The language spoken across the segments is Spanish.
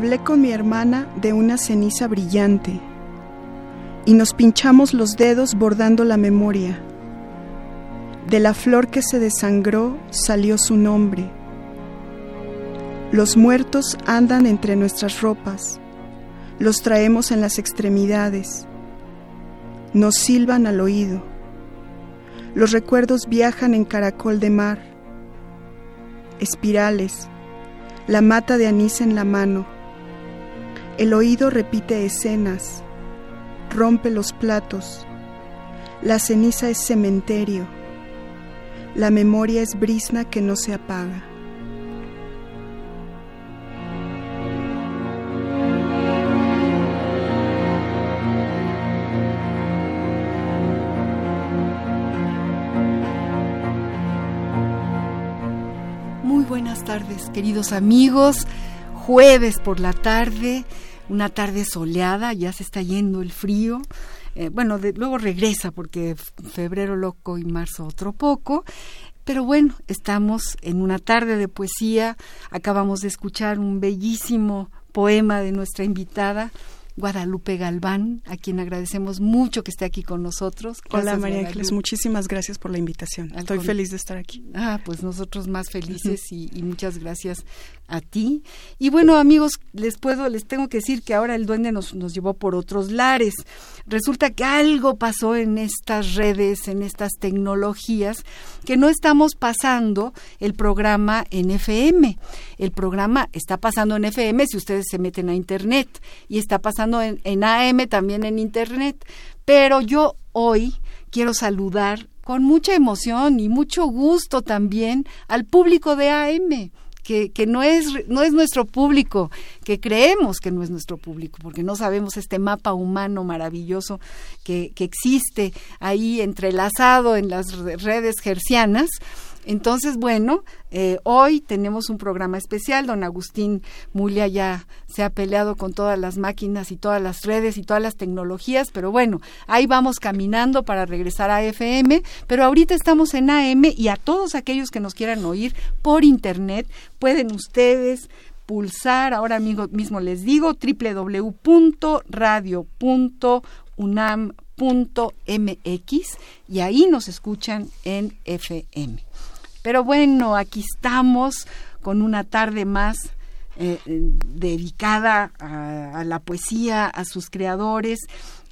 Hablé con mi hermana de una ceniza brillante y nos pinchamos los dedos bordando la memoria. De la flor que se desangró salió su nombre. Los muertos andan entre nuestras ropas, los traemos en las extremidades, nos silban al oído. Los recuerdos viajan en caracol de mar, espirales, la mata de anís en la mano el oído repite escenas, rompe los platos. La ceniza es cementerio. La memoria es brisna que no se apaga. Muy buenas tardes, queridos amigos. Jueves por la tarde una tarde soleada, ya se está yendo el frío. Eh, bueno, luego regresa porque febrero loco y marzo otro poco. Pero bueno, estamos en una tarde de poesía. Acabamos de escuchar un bellísimo poema de nuestra invitada, Guadalupe Galván, a quien agradecemos mucho que esté aquí con nosotros. Hola María Ángeles, muchísimas gracias por la invitación. Estoy feliz de estar aquí. Ah, pues nosotros más felices y, y, muchas gracias a ti. Y bueno, amigos, les puedo, les tengo que decir que ahora el duende nos, nos llevó por otros lares. Resulta que algo pasó en estas redes, en estas tecnologías, que no estamos pasando el programa en FM. El programa está pasando en FM si ustedes se meten a Internet y está pasando en, en AM también en Internet. Pero yo hoy quiero saludar con mucha emoción y mucho gusto también al público de AM que, no, es, no es nuestro público, que creemos que no es nuestro público, porque no sabemos este mapa humano maravilloso que, que existe ahí entrelazado en las redes gercianas. Entonces, bueno, eh, hoy tenemos un programa especial. Don Agustín Mulia ya se ha peleado con todas las máquinas y todas las redes y todas las tecnologías, pero bueno, ahí vamos caminando para regresar a FM. Pero ahorita estamos en AM y a todos aquellos que nos quieran oír por internet, pueden ustedes pulsar, ahora mismo les digo, www.radio.unam.mx y ahí nos escuchan en FM. Pero bueno, aquí estamos con una tarde más eh, dedicada a, a, la poesía, a sus creadores.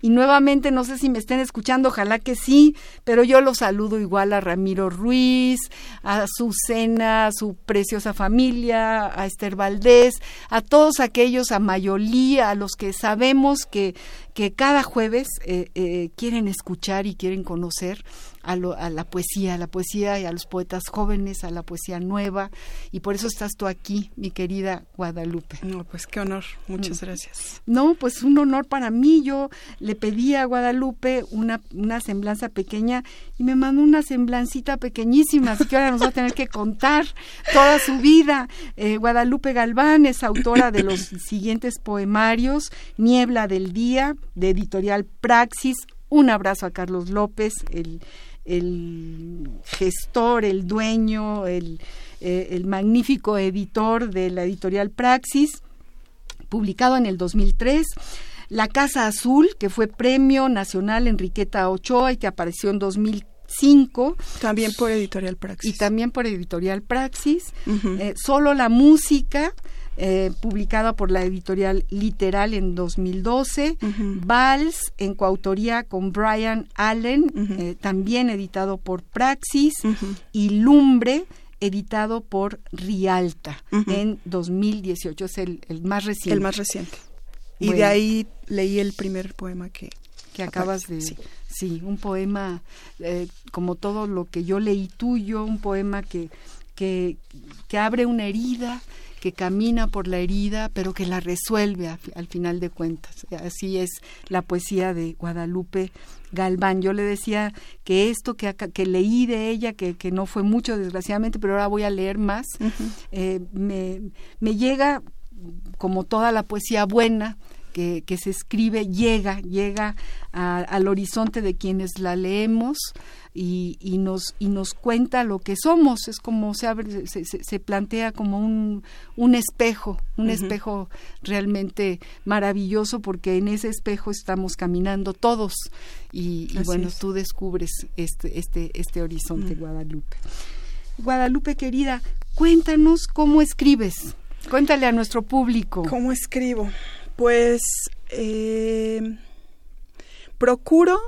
Y nuevamente, no sé si me estén escuchando, ojalá que sí, pero yo los saludo igual a Ramiro Ruiz, a Susana, a su preciosa familia, a Esther Valdés, a todos aquellos, a Mayolí, a los que sabemos que, que cada jueves eh, eh, quieren escuchar y quieren conocer a, lo, a, la poesía, a la poesía y a los poetas jóvenes, a la poesía nueva, y por eso estás tú aquí, mi querida Guadalupe. No, pues qué honor, muchas gracias. No, pues un honor para mí. Yo le pedí a Guadalupe una, una semblanza pequeña y me mandó una semblancita pequeñísima, así que ahora nos va a tener que contar toda su vida. Eh, Guadalupe Galván es autora de los siguientes poemarios, Niebla del Día, de editorial Praxis. Un abrazo a Carlos López, el el gestor, el dueño, el, eh, el, magnífico editor de la editorial Praxis, publicado en el 2003. La Casa Azul, que fue Premio Nacional Enriqueta Ochoa y que apareció en 2005. También por Editorial Praxis. Y también por Editorial Praxis. Uh -huh. eh, solo la música, eh, publicada por la editorial Literal en 2012, Vals en coautoría con Brian Allen, eh, también editado por Praxis, y Lumbre, editado por Rialta en 2018, es el, más reciente. El más reciente. Y de ahí leí el primer poema que... Que acabas de... Sí. un poema eh, como todo lo que yo leí tuyo, un poema que, que, que abre una herida, que camina por la herida, pero que la resuelve al final de cuentas. Así es la poesía de Guadalupe Galván. Yo le decía que esto que, que leí de ella, que, que, no fue mucho desgraciadamente, pero ahora voy a leer más, eh, me, me llega como toda la poesía buena, que, que, se escribe llega, llega al horizonte de quienes la leemos y, nos, y nos cuenta lo que somos. Es como se, abre, se, se, plantea como un, un espejo, un espejo realmente maravilloso porque en ese espejo estamos caminando todos y, bueno, tú descubres este, este, este horizonte, Guadalupe. Guadalupe querida, cuéntanos cómo escribes. Cuéntale a nuestro público. ¿Cómo escribo? Pues eh, procuro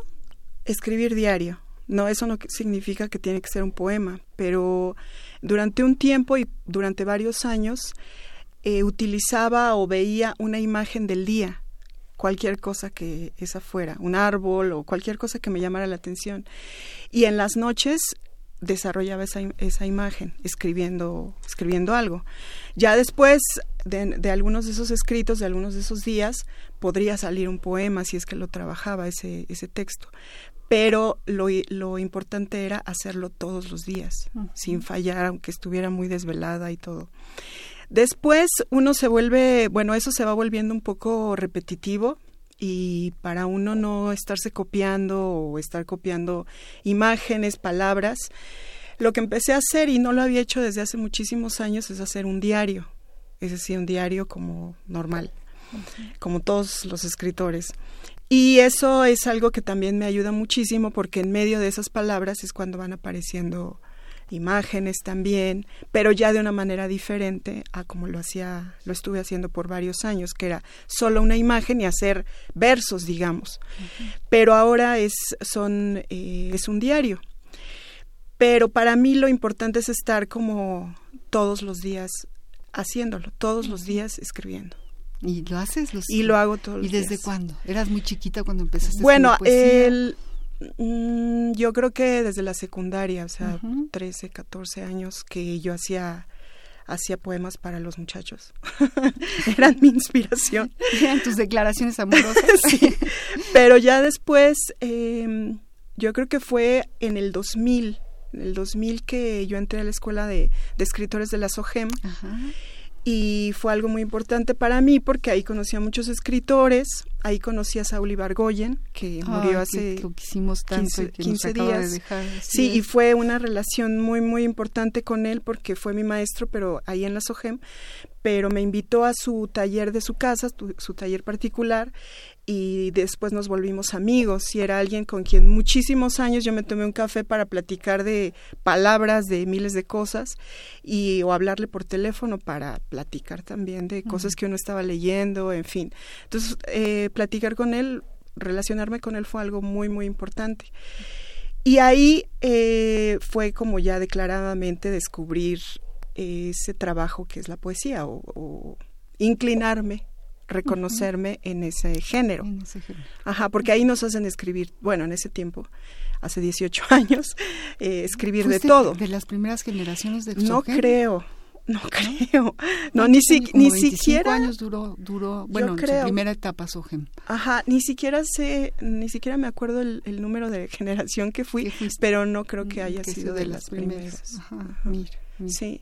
escribir diario. No, eso no significa que tiene que ser un poema, pero durante un tiempo y durante varios años eh, utilizaba o veía una imagen del día, cualquier cosa que esa fuera, un árbol o cualquier cosa que me llamara la atención. Y en las noches desarrollaba esa, esa imagen, escribiendo, escribiendo algo. Ya después de, de, algunos de esos escritos, de algunos de esos días, podría salir un poema si es que lo trabajaba ese, ese texto pero lo, lo importante era hacerlo todos los días, sin fallar, aunque estuviera muy desvelada y todo. Después uno se vuelve, bueno, eso se va volviendo un poco repetitivo y para uno no estarse copiando o estar copiando imágenes, palabras, lo que empecé a hacer y no lo había hecho desde hace muchísimos años es hacer un diario, es decir, un diario como normal, como todos los escritores. Y eso es algo que también me ayuda muchísimo porque en medio de esas palabras es cuando van apareciendo imágenes también, pero ya de una manera diferente a como lo hacía, lo estuve haciendo por varios años, que era solo una imagen y hacer versos, digamos. Pero ahora es son eh, es un diario. Pero para mí lo importante es estar como todos los días haciéndolo, todos los días escribiendo. ¿Y lo haces? y lo hago todos ¿Y desde cuándo? ¿Eras muy chiquita cuando empezaste bueno, a mm, yo creo que desde la secundaria, o sea, 13, 14 años que yo hacía hacía poemas para los muchachos. Eran mi inspiración. Eran tus declaraciones amorosas. sí. Pero ya después, eh, yo creo que fue en el 2000, en el 2000 que yo entré a la escuela de, de escritores de la SOGEM. Ajá y fue algo muy importante para mí porque ahí conocí a muchos escritores, ahí conocí a Saúl Ibargoyen, que murió hace que, tanto 15, días. sí, y fue una relación muy, muy importante con él porque fue mi maestro, pero ahí en la SOGEM, pero me invitó a su taller de su casa, su taller particular, y después nos volvimos amigos y era alguien con quien muchísimos años yo me tomé un café para platicar de palabras, de miles de cosas y o hablarle por teléfono para platicar también de cosas que uno estaba leyendo, en fin. Entonces, eh, platicar con él, relacionarme con él fue algo muy, muy importante. Y ahí eh, fue como ya declaradamente descubrir ese trabajo que es la poesía o inclinarme reconocerme en, ese género. Ajá, porque ahí nos hacen escribir, bueno, en ese tiempo, hace 18 años, eh, escribir de todo. De las primeras generaciones de No creo. No creo. No, ni, si, ni siquiera. años duró, duró bueno, creo, su primera etapa Sogem. Ajá, ni siquiera sé, ni siquiera me acuerdo el, número de generación que fui, pero no creo que mm, haya sido de, las primeras. Ajá, Mira, Sí,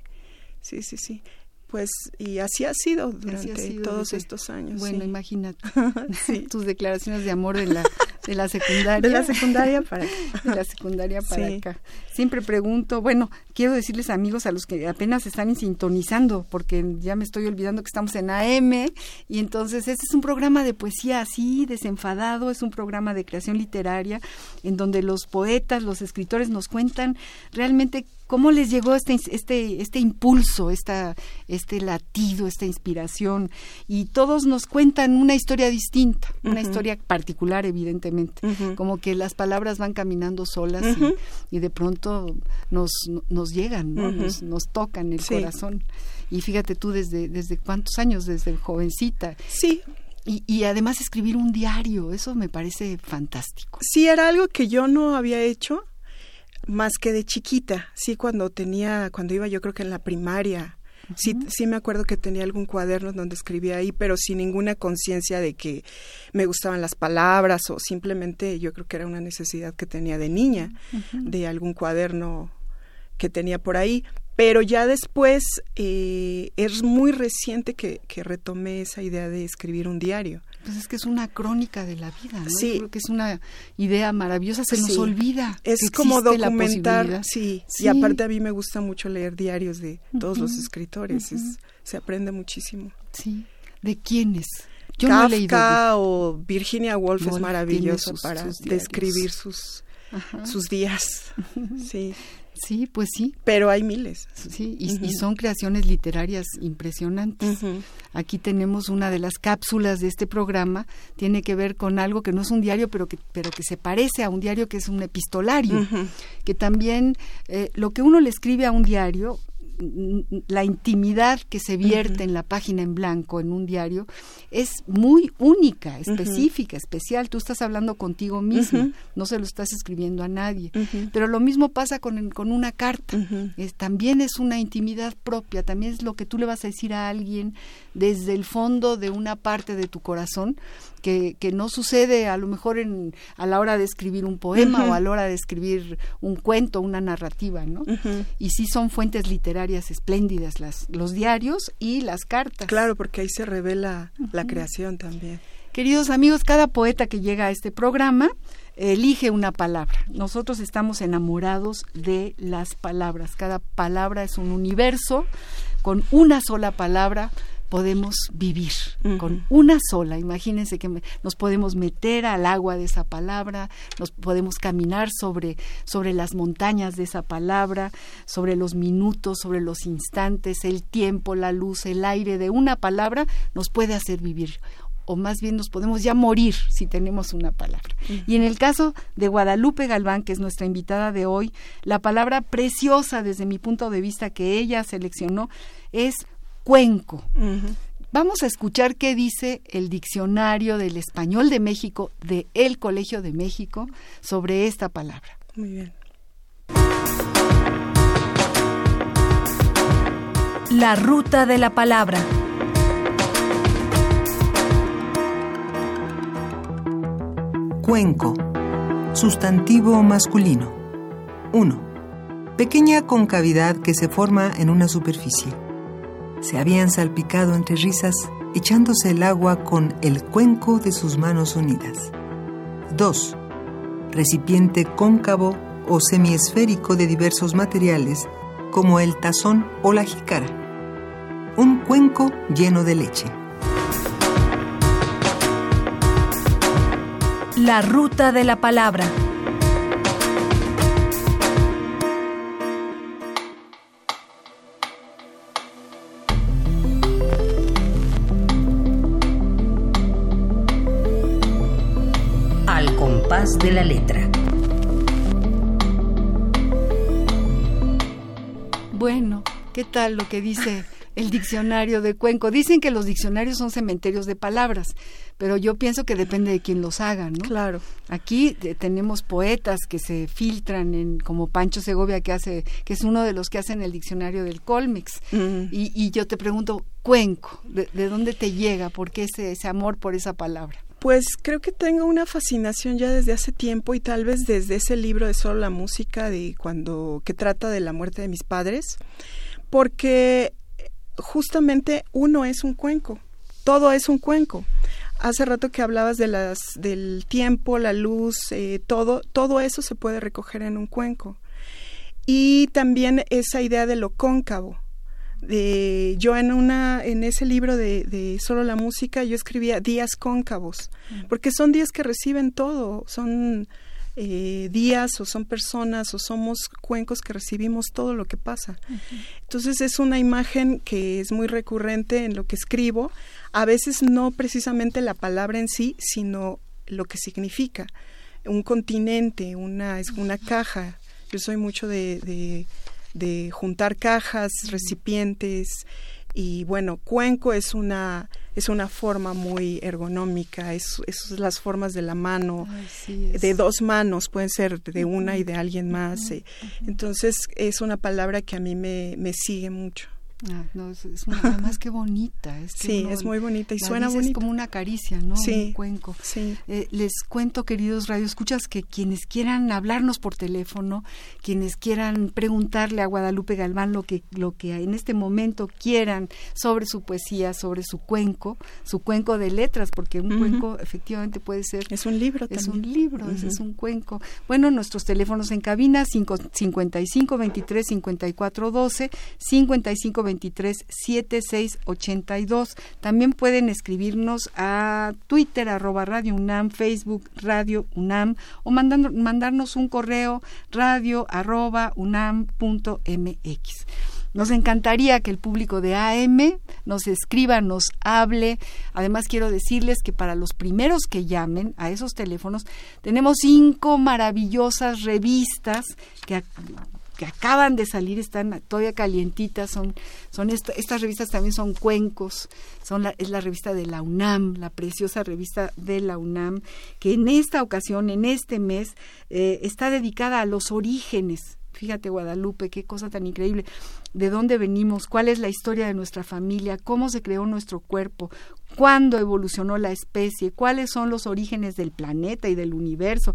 sí, sí, sí. Pues, y así ha sido durante todos estos años. Bueno, imagínate tus declaraciones de amor de la, De la secundaria. De la secundaria para acá. De la secundaria para acá. Siempre pregunto, bueno, quiero decirles amigos a los que apenas están sintonizando, porque ya me estoy olvidando que estamos en AM, y entonces este es un programa de poesía así, desenfadado, es un programa de creación literaria, en donde los poetas, los escritores nos cuentan realmente ¿Cómo les llegó este, este, este impulso, esta, este latido, esta inspiración? Y todos nos cuentan una historia distinta, una historia particular, evidentemente. Como que las palabras van caminando solas y, de pronto nos, nos llegan, nos, nos, tocan el corazón. Y fíjate tú, desde, desde cuántos años, desde jovencita. Sí, y, y, además escribir un diario, eso me parece fantástico. Sí, era algo que yo no había hecho más que de chiquita, sí cuando tenía, cuando iba yo creo que en la primaria, sí, sí me acuerdo que tenía algún cuaderno donde escribía ahí, pero sin ninguna conciencia de que me gustaban las palabras o simplemente yo creo que era una necesidad que tenía de niña, de algún cuaderno que tenía por ahí, pero ya después eh, es muy reciente que, que retomé esa idea de escribir un diario. Pues es que es una crónica de la vida, ¿no? Sí. creo que es una idea maravillosa, se nos olvida. Es como documentar, sí. Y aparte a mí me gusta mucho leer diarios de todos los escritores, se aprende muchísimo. Sí. ¿De quiénes? Yo Kafka no he leído o Virginia Woolf, es maravilloso para describir sus, sus días. sí. Sí, pues sí. Pero hay miles. Sí, y, son creaciones literarias impresionantes. Aquí tenemos una de las cápsulas de este programa, tiene que ver con algo que no es un diario, pero que, pero que se parece a un diario, que es un epistolario, que también eh, lo que uno le escribe a un diario la intimidad que se vierte en la página en blanco en un diario es muy única, específica, especial. Tú estás hablando contigo mismo, no se lo estás escribiendo a nadie. Pero lo mismo pasa con, con una carta. también es una intimidad propia, también es lo que tú le vas a decir a alguien desde el fondo de una parte de tu corazón que, que no sucede a lo mejor en, a la hora de escribir un poema o a la hora de escribir un cuento, una narrativa, ¿no? Y sí son fuentes literarias espléndidas las, los diarios y las cartas. Claro, porque ahí se revela la creación también. Queridos amigos, cada poeta que llega a este programa elige una palabra. Nosotros estamos enamorados de las palabras. Cada palabra es un universo. Con una sola palabra podemos vivir con una sola. Imagínense que nos podemos meter al agua de esa palabra, nos podemos caminar sobre, sobre las montañas de esa palabra, sobre los minutos, sobre los instantes, el tiempo, la luz, el aire de una palabra nos puede hacer vivir o más bien nos podemos ya morir si tenemos una palabra. Y en el caso de Guadalupe Galván, que es nuestra invitada de hoy, la palabra preciosa desde mi punto de vista que ella seleccionó es cuenco. Vamos a escuchar qué dice el diccionario del español de México de El Colegio de México sobre esta palabra. Muy bien. La ruta de la palabra. Cuenco. Sustantivo masculino. 1. Pequeña concavidad que se forma en una superficie se habían salpicado entre risas, echándose el agua con el cuenco de sus manos unidas. 2. Recipiente cóncavo o semiesférico de diversos materiales, como el tazón o la jícara. Un cuenco lleno de leche. La ruta de la palabra. De la letra. Bueno, ¿qué tal lo que dice el diccionario de Cuenco? Dicen que los diccionarios son cementerios de palabras, pero yo pienso que depende de quién los haga, ¿no? Claro. Aquí eh, tenemos poetas que se filtran en, como Pancho Segovia que hace, que es uno de los que hacen el diccionario del Colmex. y, yo te pregunto, Cuenco, ¿de, dónde te llega? ¿Por qué ese, ese amor por esa palabra? Pues creo que tengo una fascinación ya desde hace tiempo y tal vez desde ese libro de solo la música de cuando que trata de la muerte de mis padres, porque justamente uno es un cuenco, todo es un cuenco. hace rato que hablabas de las, del tiempo, la luz, eh, todo, todo eso se puede recoger en un cuenco. Y también esa idea de lo cóncavo. De, yo en una en ese libro de, de, solo la música yo escribía días cóncavos mm. porque son días que reciben todo son eh, días o son personas o somos cuencos que recibimos todo lo que pasa. Entonces es una imagen que es muy recurrente en lo que escribo, a veces no precisamente la palabra en sí, sino lo que significa. Un continente, una, es una caja. Yo soy mucho de, de, de juntar cajas, recipientes y bueno, cuenco es una es una forma muy ergonómica, es, es las formas de la mano, de dos manos, pueden ser de una y de alguien más. Eh. Entonces es una palabra que a mí me, me sigue mucho. Ah, no, es, una, más que bonita. Es sí, es muy bonita y suena bonita. Es como una caricia, ¿no? Sí. Un cuenco. Sí. Eh, les cuento, queridos radioescuchas, que quienes quieran hablarnos por teléfono, quienes quieran preguntarle a Guadalupe Galván lo que, lo que en este momento quieran sobre su poesía, sobre su cuenco, su cuenco de letras, porque un cuenco efectivamente puede ser... Es un libro Es un libro, es un cuenco. Bueno, nuestros teléfonos en cabina, 55 23 54 12, 55 23 7682. También pueden escribirnos a Twitter, arroba Radio UNAM, Facebook Radio UNAM o mandando, mandarnos un correo radio arroba unam.mx. Nos encantaría que el público de AM nos escriba, nos hable. Además, quiero decirles que para los primeros que llamen a esos teléfonos, tenemos cinco maravillosas revistas que que acaban de salir están todavía calientitas, son, son estas revistas también son cuencos, son la, es la revista de la UNAM, la preciosa revista de la UNAM, que en esta ocasión, en este mes, eh, está dedicada a los orígenes. Fíjate, Guadalupe, qué cosa tan increíble. ¿De dónde venimos? ¿Cuál es la historia de nuestra familia? ¿Cómo se creó nuestro cuerpo? ¿Cuándo evolucionó la especie? ¿Cuáles son los orígenes del planeta y del universo?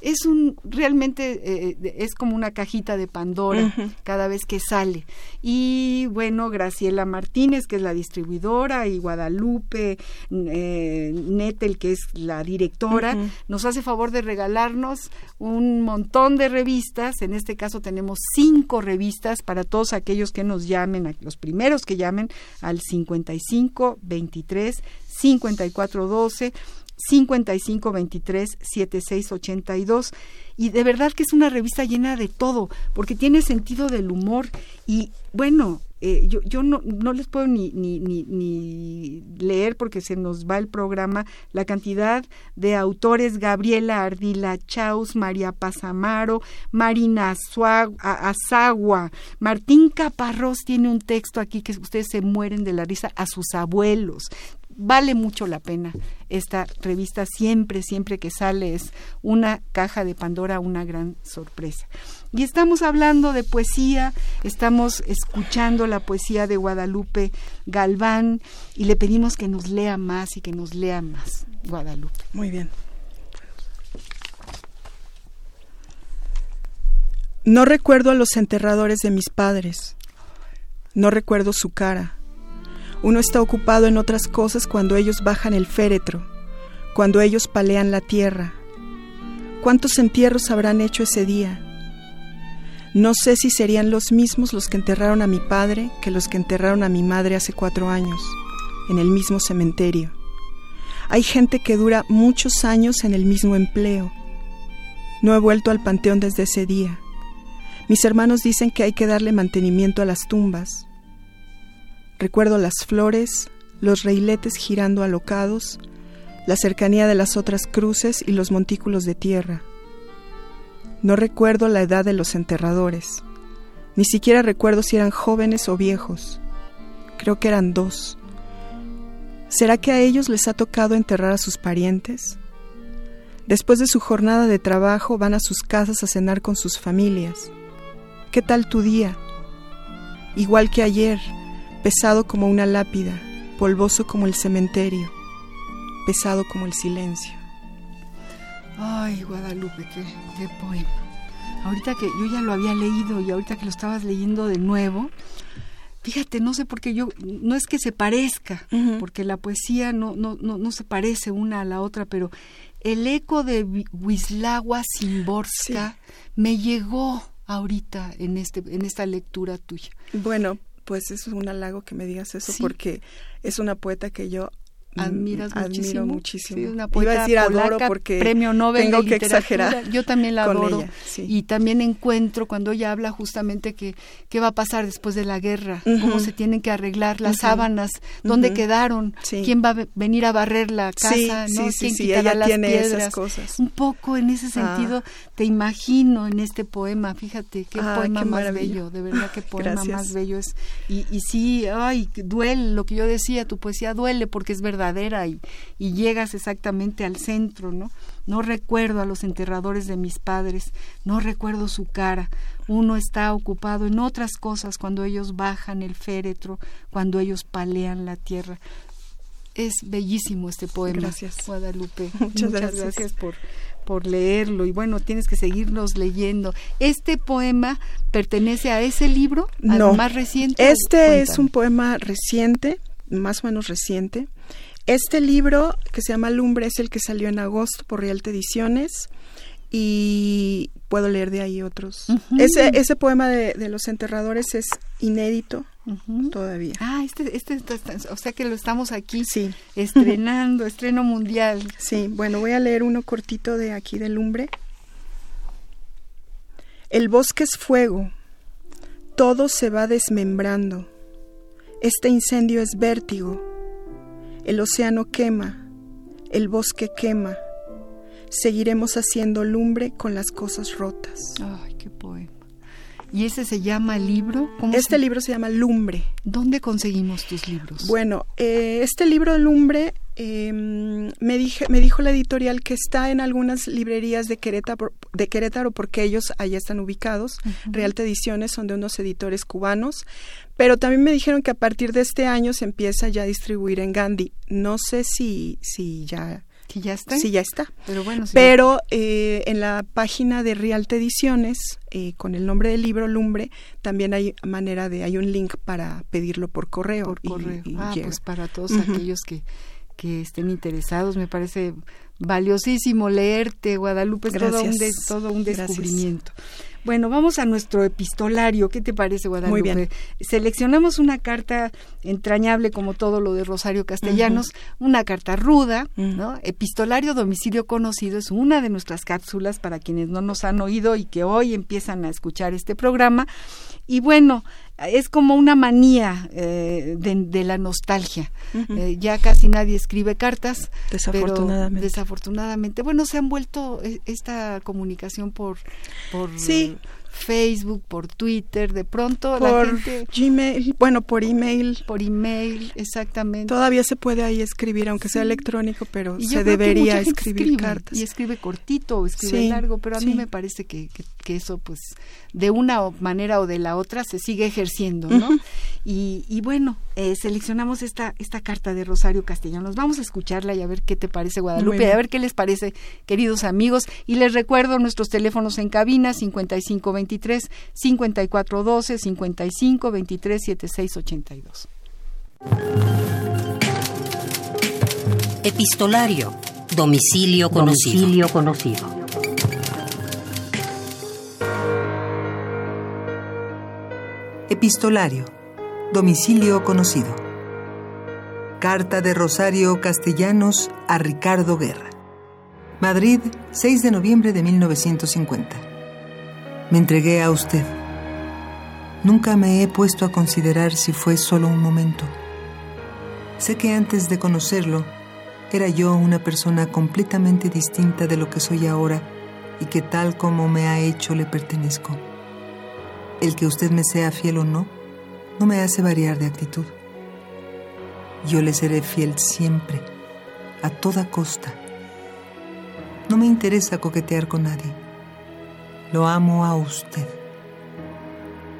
Es un realmente eh, es como una cajita de Pandora cada vez que sale. Y bueno Graciela Martínez que es la distribuidora y Guadalupe eh, Netel que es la directora nos hace favor de regalarnos un montón de revistas. En este caso tenemos cinco revistas para todos aquellos que nos llamen los primeros que llamen al 55 23 54 12 5523 7682 y de verdad que es una revista llena de todo porque tiene sentido del humor. Y bueno eh, yo, yo no, no les puedo ni, ni, ni, leer porque se nos va el programa la cantidad de autores Gabriela Ardila Chaus, María Pazamaro, Marina Azagua, Martín Caparrós tiene un texto aquí que ustedes se mueren de la risa a sus abuelos vale mucho la pena. Esta revista siempre siempre que sale es una caja de Pandora una gran sorpresa. Y estamos hablando de poesía estamos escuchando la poesía de Guadalupe Galván y le pedimos que nos lea más y que nos lea más Guadalupe. Muy bien. No recuerdo a los enterradores de mis padres. No recuerdo su cara uno está ocupado en otras cosas cuando ellos bajan el féretro, cuando ellos palean la tierra. ¿Cuántos entierros habrán hecho ese día? No sé si serían los mismos los que enterraron a mi padre que los que enterraron a mi madre hace cuatro años, en el mismo cementerio. Hay gente que dura muchos años en el mismo empleo. No he vuelto al panteón desde ese día. Mis hermanos dicen que hay que darle mantenimiento a las tumbas. Recuerdo las flores, los reiletes girando alocados, la cercanía de las otras cruces y los montículos de tierra. No recuerdo la edad de los enterradores, ni siquiera recuerdo si eran jóvenes o viejos. Creo que eran dos. ¿Será que a ellos les ha tocado enterrar a sus parientes? Después de su jornada de trabajo van a sus casas a cenar con sus familias. ¿Qué tal tu día? Igual que ayer, pesado como una lápida, polvoso como el cementerio, pesado como el silencio. Ay, Guadalupe, qué, qué poema. Ahorita que yo ya lo había leído y ahorita que lo estabas leyendo de nuevo, Fíjate, no sé por qué yo, no es que se parezca, porque la poesía no, no, no, no, se parece una a la otra, pero el eco de Wisława Szymborska me llegó ahorita en este en esta lectura tuya. Bueno, pues es un halago que me digas eso porque es una poeta que yo admiras admiro muchísimo. una Iba a decir adoro porque premio Nobel tengo que exagerar. Yo también la adoro y también encuentro cuando ella habla justamente que qué va a pasar después de la guerra, cómo se tienen que arreglar las sábanas, dónde quedaron, quién va a venir a barrer la casa, ¿no? quién quitará las piedras. cosas. Un poco en ese ah. sentido te imagino en este poema, fíjate qué ah, poema más bello, de verdad qué poema más bello es y, y sí, ay, duele lo que yo decía, tu poesía duele porque es verdad y, llegas exactamente al centro, ¿no? No recuerdo a los enterradores de mis padres, no recuerdo su cara. Uno está ocupado en otras cosas cuando ellos bajan el féretro, cuando ellos palean la tierra. Es bellísimo este poema. Gracias. Guadalupe. Muchas, gracias. por, por leerlo y bueno, tienes que seguirnos leyendo. ¿Este poema pertenece a ese libro, no, más reciente? Este es un poema reciente, más o menos reciente. Este libro, que se llama Lumbre, es el que salió en agosto por Rialto Ediciones y puedo leer de ahí otros. ese, ese poema de, los enterradores es inédito todavía. Ah, este, este, o sea que lo estamos aquí sí. estrenando, estreno mundial. Sí, bueno, voy a leer uno cortito de aquí de Lumbre. El bosque es fuego, todo se va desmembrando. Este incendio es vértigo el océano quema, el bosque quema. Seguiremos haciendo lumbre con las cosas rotas. Ay, qué poema. ¿Y ese se llama libro? este libro se llama Lumbre. ¿Dónde conseguimos tus libros? Bueno, eh, este libro de Lumbre em, me, dije, me dijo la editorial que está en algunas librerías de Querétaro, de Querétaro porque ellos allá están ubicados. Realta Ediciones son de unos editores cubanos. Pero también me dijeron que a partir de este año se empieza ya a distribuir en Gandhi. No sé si, si ya si ya está. Sí, ya está. Pero bueno, Pero eh, en la página de Rialta Ediciones, eh, con el nombre del libro Lumbre, también hay manera de, hay un link para pedirlo por correo. Por correo. ah, pues para todos aquellos que, que estén interesados, me parece valiosísimo leerte, Guadalupe, es todo un, todo un descubrimiento. Bueno, vamos a nuestro epistolario. ¿Qué te parece, Guadalupe? Muy bien. Seleccionamos una carta entrañable como todo lo de Rosario Castellanos, una carta ruda, ¿no? Epistolario domicilio conocido es una de nuestras cápsulas para quienes no nos han oído y que hoy empiezan a escuchar este programa. Y bueno, es como una manía eh, de, la nostalgia. Eh, ya casi nadie escribe cartas. Desafortunadamente. desafortunadamente. Bueno, se han vuelto eh, esta comunicación por, por sí. Facebook, por Twitter, de pronto por la gente... Gmail, bueno, por email. Por email, exactamente. Todavía se puede ahí escribir, aunque sea electrónico, pero se debería escribir cartas. Y escribe cortito o escribe largo, pero a mí me parece que, que, eso, pues, de una manera o de la otra se sigue ejerciendo, ¿no? y, y, bueno, eh, seleccionamos esta, esta carta de Rosario Castellanos. Vamos a escucharla y a ver qué te parece, Guadalupe, a ver qué les parece, queridos amigos. Y les recuerdo nuestros teléfonos en cabina, 5520 23 54 12 55 23 76 82. Epistolario. Domicilio conocido. Domicilio conocido. Epistolario. Domicilio conocido. Carta de Rosario Castellanos a Ricardo Guerra. Madrid, 6 de noviembre de 1950. Me entregué a usted. Nunca me he puesto a considerar si fue solo un momento. Sé que antes de conocerlo, era yo una persona completamente distinta de lo que soy ahora y que tal como me ha hecho le pertenezco. El que usted me sea fiel o no, no me hace variar de actitud. Yo le seré fiel siempre, a toda costa. No me interesa coquetear con nadie lo amo a usted.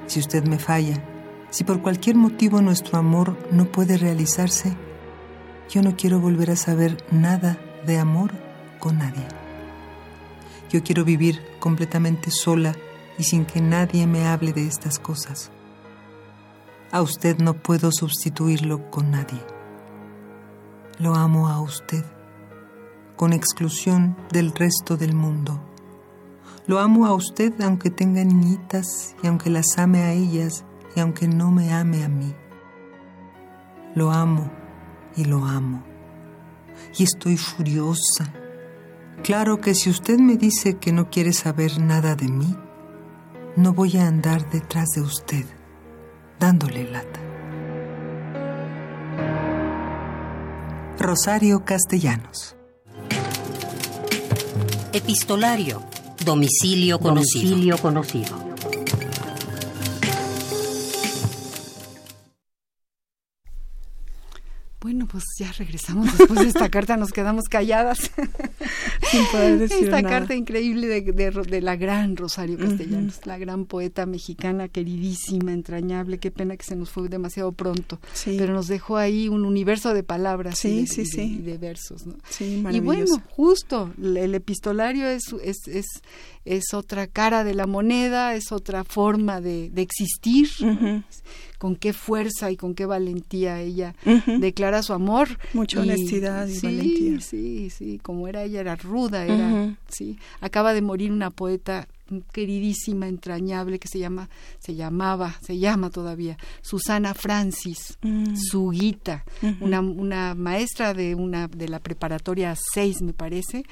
Si usted me falla, si por cualquier motivo nuestro amor no puede realizarse, yo no quiero volver a saber nada de amor con nadie. Yo quiero vivir completamente sola y sin que nadie me hable de estas cosas. A usted no puedo sustituirlo con nadie. Lo amo a usted, con exclusión del resto del mundo. Lo amo a usted aunque tenga niñitas y aunque las ame a ellas y aunque no me ame a mí. Lo amo y lo amo. Y estoy furiosa. Claro que si usted me dice que no quiere saber nada de mí, no voy a andar detrás de usted, dándole lata. Rosario Castellanos. Epistolario. Domicilio conocido. Pues ya regresamos después de esta carta, nos quedamos calladas. Sin poder decir esta nada. carta increíble de, de de la gran Rosario Castellanos, la gran poeta mexicana, queridísima, entrañable. Qué pena que se nos fue demasiado pronto, Sí. pero nos dejó ahí un universo de palabras Sí, y, de, sí, y sí. y de versos. ¿no? Sí, Y bueno, justo, el el epistolario es, es, es, es otra cara de la moneda, es otra forma de, de existir, Ujú. Con qué fuerza y con qué valentía ella declara su amor. Mucha honestidad y sí, valentía. Sí, sí, como era ella, era ruda, era, sí. Acaba de morir una poeta queridísima, entrañable, que se llama, se llamaba, se llama todavía, Susana Francis, Mm. Suguita, Ujú. una, una maestra de una, de la preparatoria 6, me parece,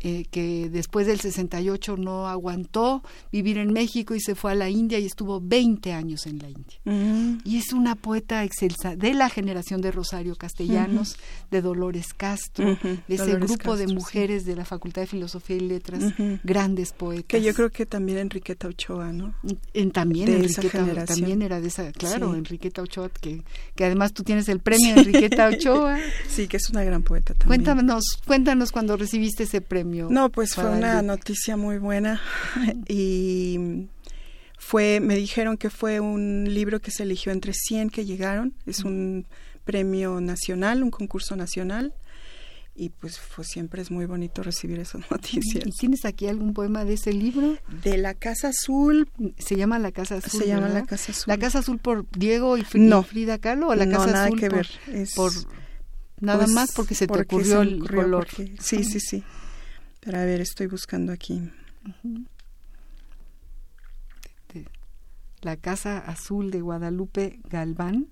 eh, que después del 68 no aguantó vivir en México y se fue a la India y estuvo 20 años en la India. Mm. Y es una poeta excelsa de la generación de Rosario Castellanos, de Dolores Castro, Ujú, de ese Dolores grupo de Castro, sí. mujeres de la Facultad de Filosofía y Letras, grandes poetas. Que yo creo que también Enriqueta Ochoa, ¿no? En, también de esa Enriqueta generación. también era de esa, claro, Sí. Enriqueta Ochoa, que, que además tú tienes el premio de Enriqueta Ochoa. Sí, que es una gran poeta también. Cuéntanos, cuéntanos cuando recibiste ese premio. No, pues fue una noticia muy buena y fue, me dijeron que fue un libro que se eligió entre 100 que llegaron, es un premio nacional, un concurso nacional y pues fue, siempre es muy bonito recibir esas noticias. ¿Y tienes aquí algún poema de ese libro? De la Casa Azul, Se llama La Casa Azul. se llama ¿verdad? La Casa Azul. ¿La Casa Azul por Diego y, Fri- No. y Frida Kahlo o la No, Casa nada Azul que por, ver, es- por nada Pues, más porque se te porque ocurrió el color? porque- sí, sí, sí. Pero a ver, estoy buscando aquí. La Casa Azul de Guadalupe Galván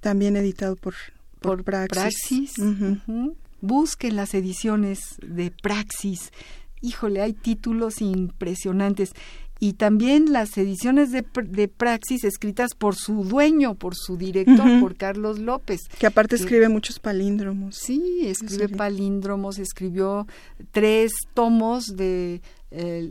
También editado por, por, Praxis. Praxis. Busquen las ediciones de Praxis. Híjole, hay títulos impresionantes. Y también las ediciones de, de Praxis escritas por su dueño, por su director, por Carlos López. Que aparte que- escribe muchos palíndromos. Sí, escribe palíndromos, escribió tres tomos de eh,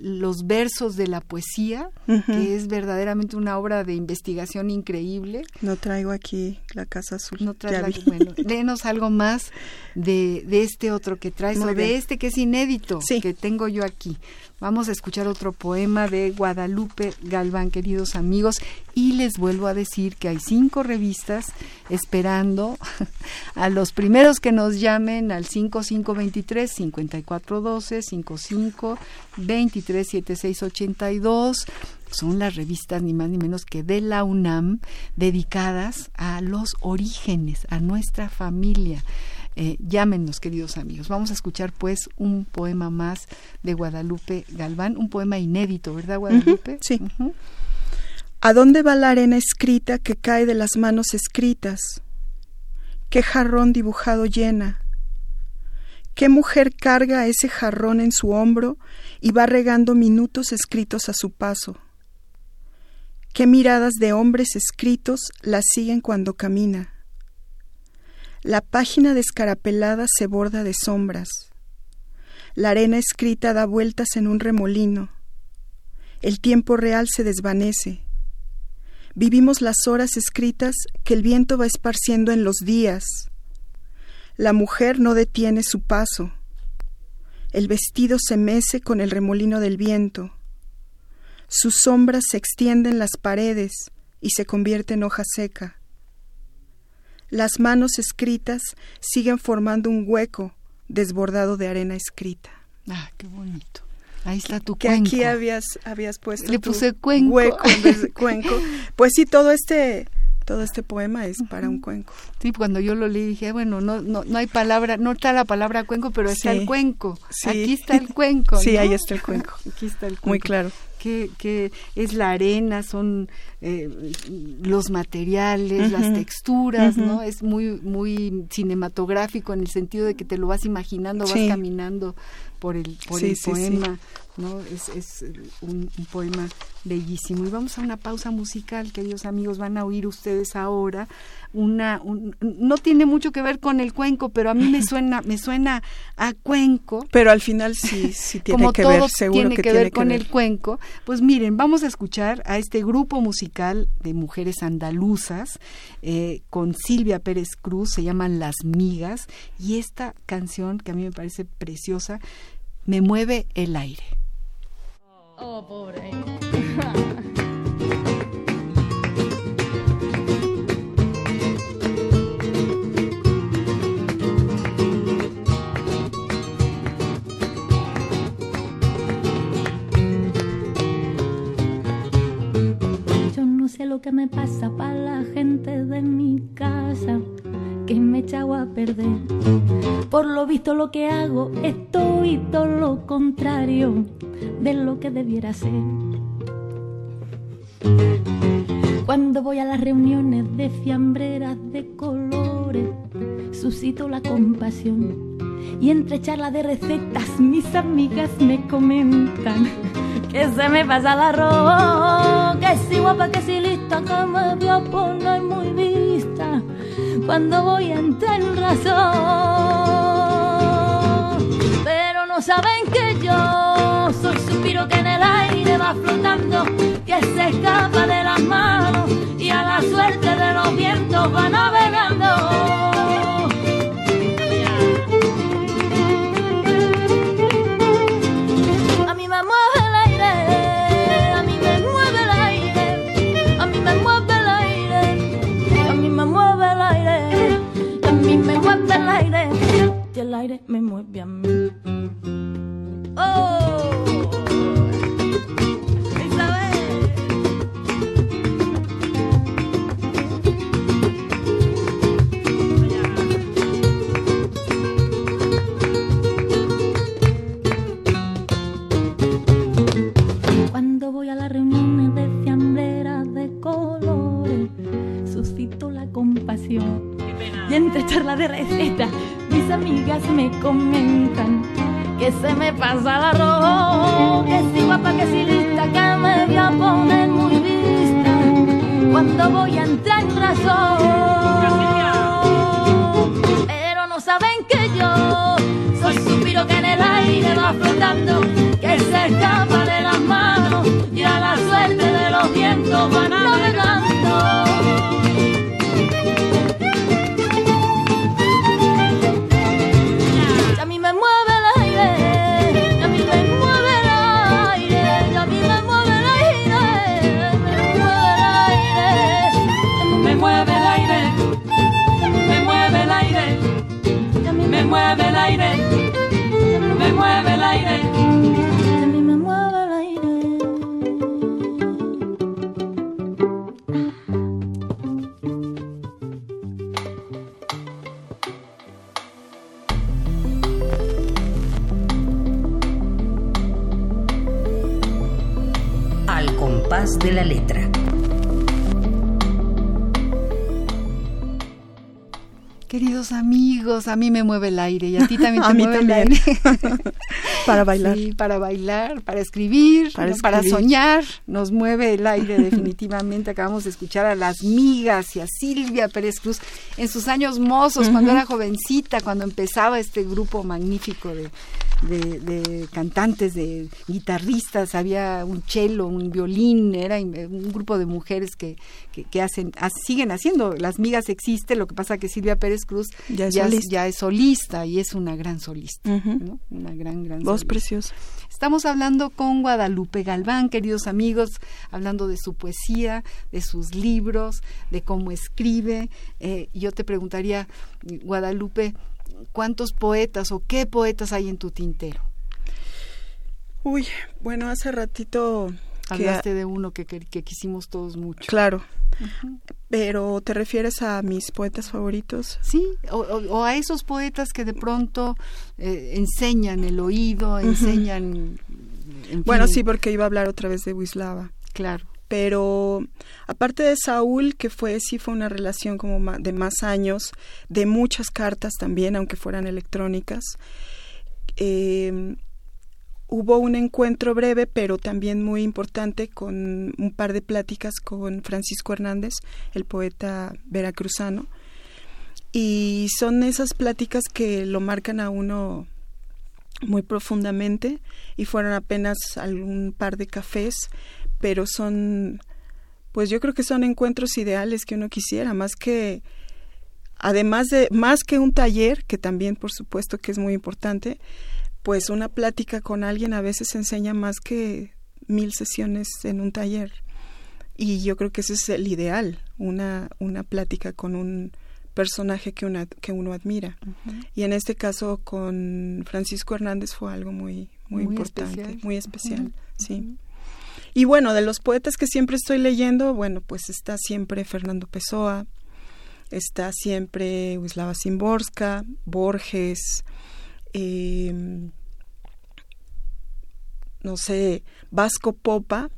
los versos de la poesía, que es verdaderamente una obra de investigación increíble. No traigo aquí la Casa Azul. No vi. bueno, léenos algo más de, de este otro que traes, Muy o de este que es inédito, Sí. que tengo yo aquí. Vamos a escuchar otro poema de Guadalupe Galván, queridos amigos, y les vuelvo a decir que hay cinco revistas esperando a los primeros que nos llamen al 5523-5412, 55 23 76 82 son las revistas ni más ni menos que de la UNAM dedicadas a los orígenes, a nuestra familia. Eh, llámenos, queridos amigos. Vamos a escuchar pues un poema más de Guadalupe Galván, un poema inédito, ¿verdad, Guadalupe? sí. ¿A dónde va la arena escrita que cae de las manos escritas? ¿Qué jarrón dibujado llena? ¿Qué mujer carga ese jarrón en su hombro y va regando minutos escritos a su paso? ¿Qué miradas de hombres escritos la siguen cuando camina? La página descarapelada se borda de sombras. La arena escrita da vueltas en un remolino. El tiempo real se desvanece. Vivimos las horas escritas que el viento va esparciendo en los días. La mujer no detiene su paso. El vestido se mece con el remolino del viento. Sus sombras se extienden las paredes y se convierte en hoja seca. Las manos escritas siguen formando un hueco desbordado de arena escrita. Ah, qué bonito. Ahí está tu que cuenco. aquí habías, habías puesto Le tu puse cuenco. hueco en vez de cuenco. Pues sí, todo este, todo este poema es para un cuenco. Sí, cuando yo lo leí dije, bueno, no, no, no hay palabra, no está la palabra cuenco, pero está Sí, el cuenco. sí. Aquí está el cuenco. Sí, ¿no? ahí está el cuenco. Aquí está el cuenco. Muy claro. Que, que es la arena, son eh, los materiales, las texturas. ¿no? Es muy, muy cinematográfico en el sentido de que te lo vas imaginando, vas caminando por el, por Sí, el sí, sí. poema, ¿no? Es, es un, un poema bellísimo. Y vamos a una pausa musical, queridos amigos, van a oír ustedes ahora una un- no tiene mucho que ver con el cuenco, pero a mí me suena me suena a cuenco. Pero al final sí, sí tiene Como que todo ver, seguro tiene que, que, tiene ver con el cuenco, pues miren, vamos a escuchar a este grupo musical de mujeres andaluzas eh, con Silvia Pérez Cruz, se llaman Las Migas, y esta canción que a mí me parece preciosa, Me mueve el aire. Oh, pobre. Lo que me pasa para la gente de mi casa que me he echado a perder. Por lo visto lo que hago estoy todo lo contrario de lo que debiera ser. Cuando voy a las reuniones de fiambreras de colores, suscito la compasión. Y entre charlas de recetas, mis amigas me comentan que se me pasa el arroz, que si guapa, que si lista, que me voy a poner muy vista cuando voy a entrar en razón. Pero no saben que yo soy suspiro que en el aire va flotando, que se escapa de las manos y a la suerte de los vientos va navegando. Aire me mueve a mí. Oh. Cuando voy a las reuniones de fiambreras de colores, suscito la compasión. Y entre charlas de recetas, amigas me comentan que se me pasa el arroz, que si guapa, que si lista, que me voy a poner muy vista cuando voy a entrar en razón. Pero no saben que yo soy suspiro que en el aire va flotando, que se escapa de las manos y a la suerte de los vientos van navegando. A mí me mueve el aire y a ti también te A mí mueve el aire. Para bailar. Sí, para bailar, para escribir, Para ¿no? para escribir. soñar. Nos mueve el aire definitivamente. Acabamos de escuchar a las migas y a Silvia Pérez Cruz en sus años mozos, cuando era jovencita, cuando empezaba este grupo magnífico de, de- de cantantes, de guitarristas. Había un cello, un violín, era un grupo de mujeres que, que, que hacen, ha- siguen haciendo. Las migas existe, lo que pasa que Silvia Pérez Cruz Ya es ya, solista. ya es solista y es una gran solista. ¿no? Una gran, gran Voz solista. preciosa. Estamos hablando con Guadalupe Galván, queridos amigos, hablando de su poesía, de sus libros, de cómo escribe. Eh, yo te preguntaría, Guadalupe, ¿cuántos poetas o qué poetas hay en tu tintero? Uy, bueno, hace ratito hablaste de uno que, que, quisimos todos mucho. Claro. Pero ¿te refieres a mis poetas favoritos? Sí, o, a esos poetas que de pronto eh, enseñan el oído, enseñan... bueno, sí, porque iba a hablar otra vez de Wislava. Claro. Pero aparte de Saúl, que fue sí fue una relación como de más años, de muchas cartas también, aunque fueran electrónicas. Eh, hubo un encuentro breve, pero también muy importante, con un par de pláticas con Francisco Hernández, el poeta veracruzano. Y son esas pláticas que lo marcan a uno muy profundamente y fueron apenas algún par de cafés, pero son, pues yo creo que son encuentros ideales que uno quisiera, más que, además de, más que un taller, que también por supuesto que es muy importante, pues una plática con alguien a veces enseña más que mil sesiones en un taller. Y yo creo que ese es el ideal, una, una plática con un personaje que, una, que uno admira. Y en este caso con Francisco Hernández fue algo muy, muy, importante, muy especial, sí. Y bueno, de los poetas que siempre estoy leyendo, bueno, pues está siempre Fernando Pessoa, está siempre Wisława Szymborska, Borges, eh, no sé, Vasco Popa,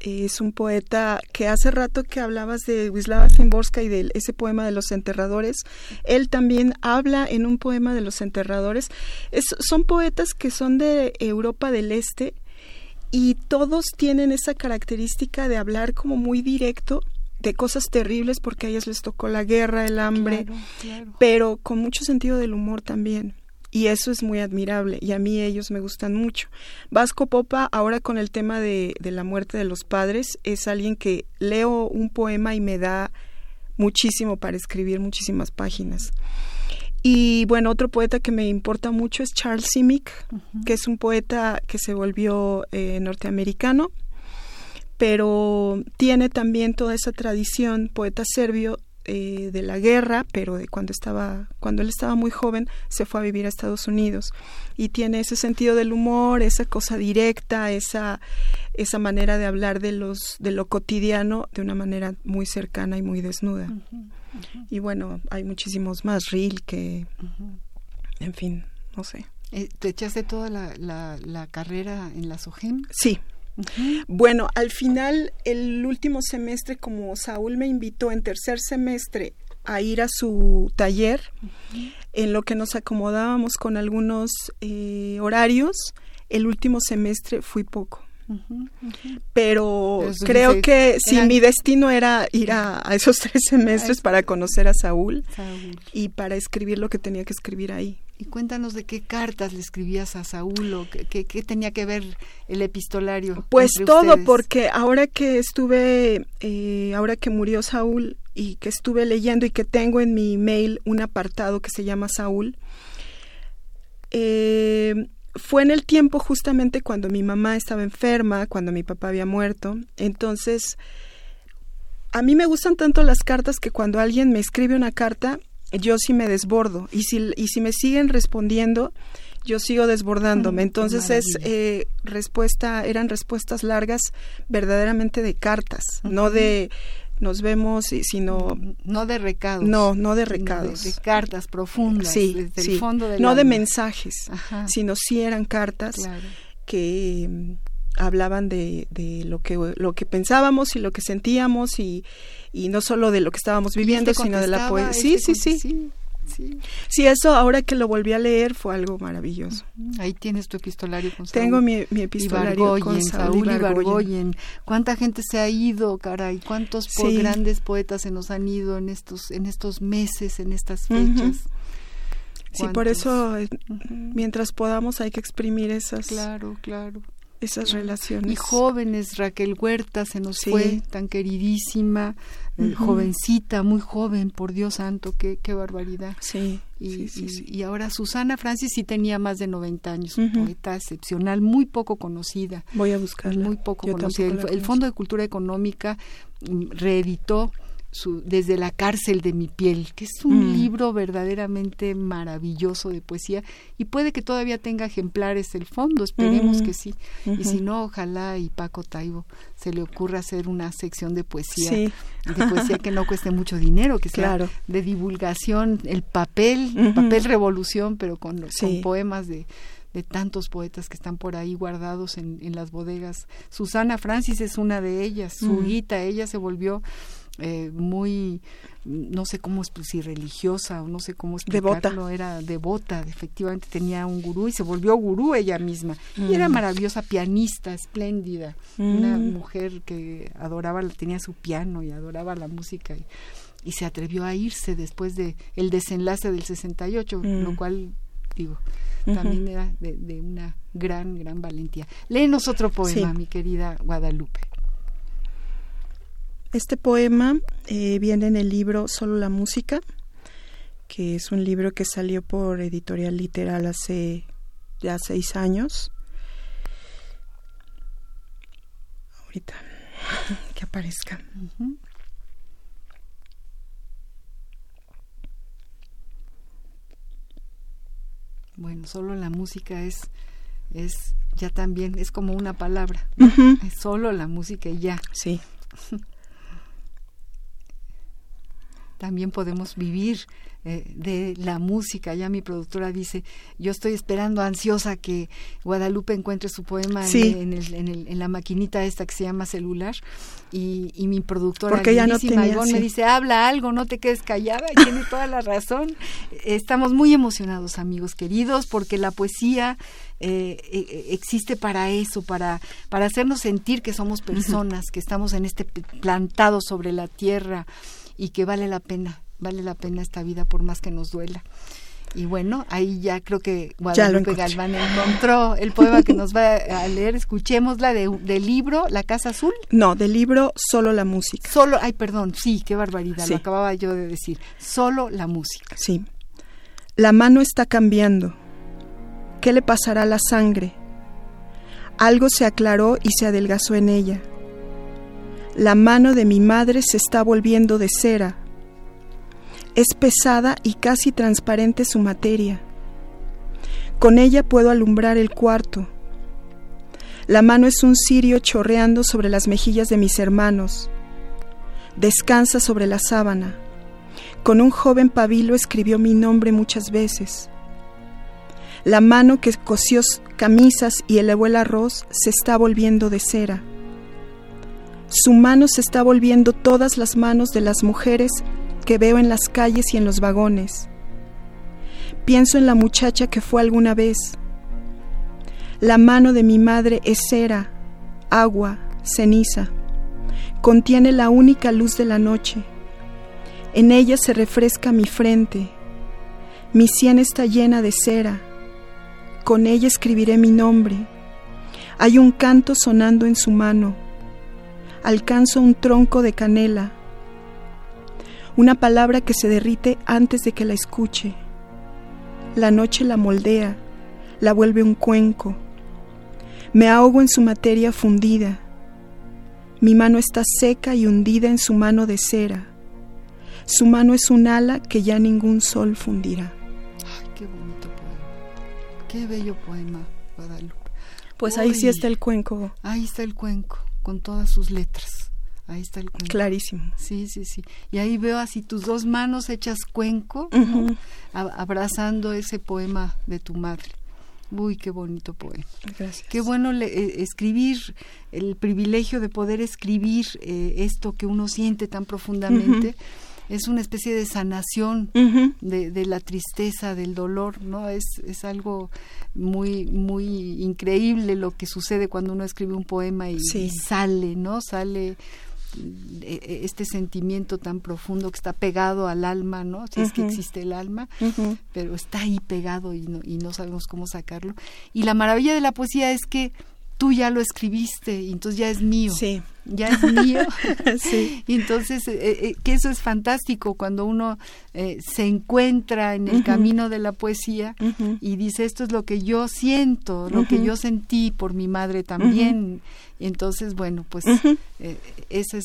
es un poeta que hace rato que hablabas de Wisława Szymborska y de ese poema de los enterradores, él también habla en un poema de los enterradores. son poetas que son de Europa del Este y todos tienen esa característica de hablar como muy directo de cosas terribles porque a ellos les tocó la guerra, el hambre, pero con mucho sentido del humor también y eso es muy admirable y a mí ellos me gustan mucho. Vasco Popa, ahora con el tema de, de, la muerte de los padres, es alguien que leo un poema y me da muchísimo para escribir muchísimas páginas. Y bueno, otro poeta que me importa mucho es Charles Simic, que es un poeta que se volvió eh, norteamericano, pero tiene también toda esa tradición, poeta serbio, eh, de la guerra, pero de cuando estaba, cuando él estaba muy joven, se fue a vivir a Estados Unidos. Y tiene ese sentido del humor, esa cosa directa, esa esa manera de hablar de los de lo cotidiano de una manera muy cercana y muy desnuda. Y bueno, hay muchísimos más, Ril que, en fin, no sé. Eh, ¿Te echaste toda la, la, la carrera en la SOGEM? Sí, bueno, al final, el último semestre, como Saúl me invitó en tercer semestre a ir a su taller, en lo que nos acomodábamos con algunos eh, horarios, el último semestre fui poco. Pero creo que si mi destino era ir a, esos tres semestres para conocer a Saúl, y para escribir lo que tenía que escribir ahí. Y cuéntanos de qué cartas le escribías a Saúl o qué, tenía que ver el epistolario. Pues todo, porque ahora que estuve, eh, ahora que murió Saúl y que estuve leyendo y que tengo en mi mail un apartado que se llama Saúl, eh, fue en el tiempo justamente cuando mi mamá estaba enferma, cuando mi papá había muerto. Entonces, a mí me gustan tanto las cartas que cuando alguien me escribe una carta, yo sí me desbordo y si, y si me siguen respondiendo, yo sigo desbordándome. Mm, Entonces es eh, respuesta, eran respuestas largas verdaderamente de cartas, no de nos vemos, sino no de recados. No, no de recados. De, cartas profundas. Sí, desde el fondo del No de mensajes, sino sí eran cartas que mm, hablaban de, de, lo que lo que pensábamos y lo que sentíamos y, y no solo de lo que estábamos viviendo, sino de la poesía. Sí, sí, sí, sí. Sí. eso ahora que lo volví a leer fue algo maravilloso. Ahí tienes tu epistolario con Saúl. Tengo mi, mi epistolario con Saúl, Ibargoyen. ¿Cuánta gente se ha ido, caray? ¿Cuántos grandes poetas se nos han ido en estos en estos meses, en estas fechas? Sí, por eso eh, mientras podamos hay que exprimir esas. Claro, claro esas relaciones. Y jóvenes, Raquel Huerta se nos fue, tan queridísima, eh, jovencita, muy joven, por Dios santo, qué, qué barbaridad. Sí y, y, ahora Susana Francis sí tenía más de 90 años, poeta excepcional, muy poco conocida. Voy a buscarla. Muy poco conocida. El, Fondo de Cultura Económica mm, reeditó su, Desde la cárcel de mi piel, que es un libro verdaderamente maravilloso de poesía y puede que todavía tenga ejemplares el fondo, esperemos que sí. Y si no, ojalá y Paco Taibo se le ocurra hacer una sección de poesía, de poesía que no cueste mucho dinero, que sea de divulgación, el papel, el papel revolución, pero con, con poemas de de tantos poetas que están por ahí guardados en, en las bodegas. Susana Francis es una de ellas, su hija, ella se volvió eh, muy no sé cómo es si religiosa o no sé cómo explicarlo devota. era devota efectivamente tenía un gurú y se volvió gurú ella misma y era maravillosa pianista espléndida una mujer que adoraba tenía su piano y adoraba la música y, y se atrevió a irse después de el desenlace del 68 lo cual digo también era de, una gran, gran valentía. Léenos otro poema, mi querida Guadalupe. Este poema eh, viene en el libro Solo la Música, que es un libro que salió por Editorial Literal hace ya seis años. Ahorita que aparezca. Bueno, solo la música es, es ya también, es como una palabra. Es solo la música y ya. Sí. también podemos vivir eh, de la música. Ya mi productora dice, yo estoy esperando ansiosa que Guadalupe encuentre su poema en, el, en, el, en, la maquinita esta que se llama celular. Y, y mi productora Porque ya no me dice, habla algo, no te quedes callada. Y tiene toda la razón. Estamos muy emocionados, amigos queridos, porque la poesía eh, eh, existe para eso, para, para hacernos sentir que somos personas, que estamos en este plantado sobre la tierra y que vale la pena, vale la pena esta vida por más que nos duela. Y bueno, ahí ya creo que Guadalupe Galván encontró el poema que nos va a leer. Escuchémosla de, del libro La Casa Azul. No, del libro Solo la Música. Solo, ay, perdón, sí, qué barbaridad, lo acababa yo de decir. Solo la música. Sí. La mano está cambiando. ¿Qué le pasará a la sangre? Algo se aclaró y se adelgazó en ella. La mano de mi madre se está volviendo de cera. Es pesada y casi transparente su materia. Con ella puedo alumbrar el cuarto. La mano es un cirio chorreando sobre las mejillas de mis hermanos. Descansa sobre la sábana. Con un joven pabilo escribió mi nombre muchas veces. La mano que cosió camisas y elevó el arroz se está volviendo de cera. Su mano se está volviendo todas las manos de las mujeres que veo en las calles y en los vagones. Pienso en la muchacha que fue alguna vez. La mano de mi madre es cera, agua, ceniza. Contiene la única luz de la noche. En ella se refresca mi frente. Mi sien está llena de cera. Con ella escribiré mi nombre. Hay un canto sonando en su mano alcanzo un tronco de canela, una palabra que se derrite antes de que la escuche. La noche la moldea, la vuelve un cuenco. Me ahogo en su materia fundida. Mi mano está seca y hundida en su mano de cera. Su mano es un ala que ya ningún sol fundirá. Ay, qué bonito poema. Qué bello poema, Guadalupe. Pues ahí sí está el cuenco. Ahí está el cuenco con todas sus letras. Ahí está el cuenco. Clarísimo. Sí, sí, sí. Y ahí veo así tus dos manos hechas cuenco, abrazando ese poema de tu madre. Uy, qué bonito poema. Gracias. Qué bueno eh, escribir, el privilegio de poder escribir eh, esto que uno siente tan profundamente es una especie de sanación de, de, la tristeza, del dolor, ¿no? Es, es algo muy, muy increíble lo que sucede cuando uno escribe un poema y, sale, ¿no? Sale eh, eh, este sentimiento tan profundo que está pegado al alma, ¿no? Si es que existe el alma, pero está ahí pegado y no, y no sabemos cómo sacarlo. Y la maravilla de la poesía es que tú ya lo escribiste y entonces ya es mío. Sí. Ya es mío. sí. Y entonces, eh, eh, que eso es fantástico cuando uno eh, se encuentra en el camino de la poesía y dice, esto es lo que yo siento, lo que yo sentí por mi madre también. Y entonces, bueno, pues ese es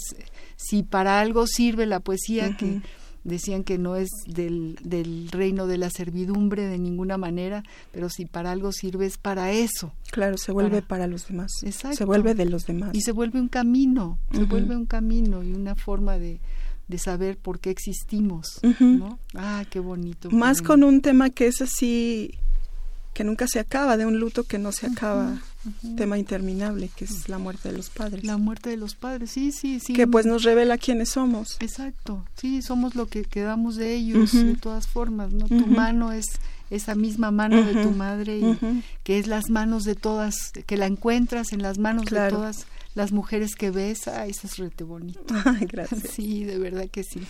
si para algo sirve la poesía, que decían que no es del, del reino de la servidumbre de ninguna manera, pero si para algo sirve es para eso. Claro, se vuelve para, los demás. Se vuelve de los demás. Y se vuelve un camino, se vuelve un camino y una forma de, de saber por qué existimos, ¿no? Ah, qué bonito. Más con un tema que es así que nunca se acaba, de un luto que no se acaba, tema interminable, que es la muerte de los padres. La muerte de los padres, sí, sí, sí. Que pues nos revela quiénes somos. Exacto, sí, somos lo que quedamos de ellos, de todas formas, ¿no? Tu mano es esa misma mano de tu madre y que es las manos de todas, que la encuentras en las manos de todas las mujeres que ves, ay, eso es rete bonito. Ay, gracias. Sí, de verdad que sí.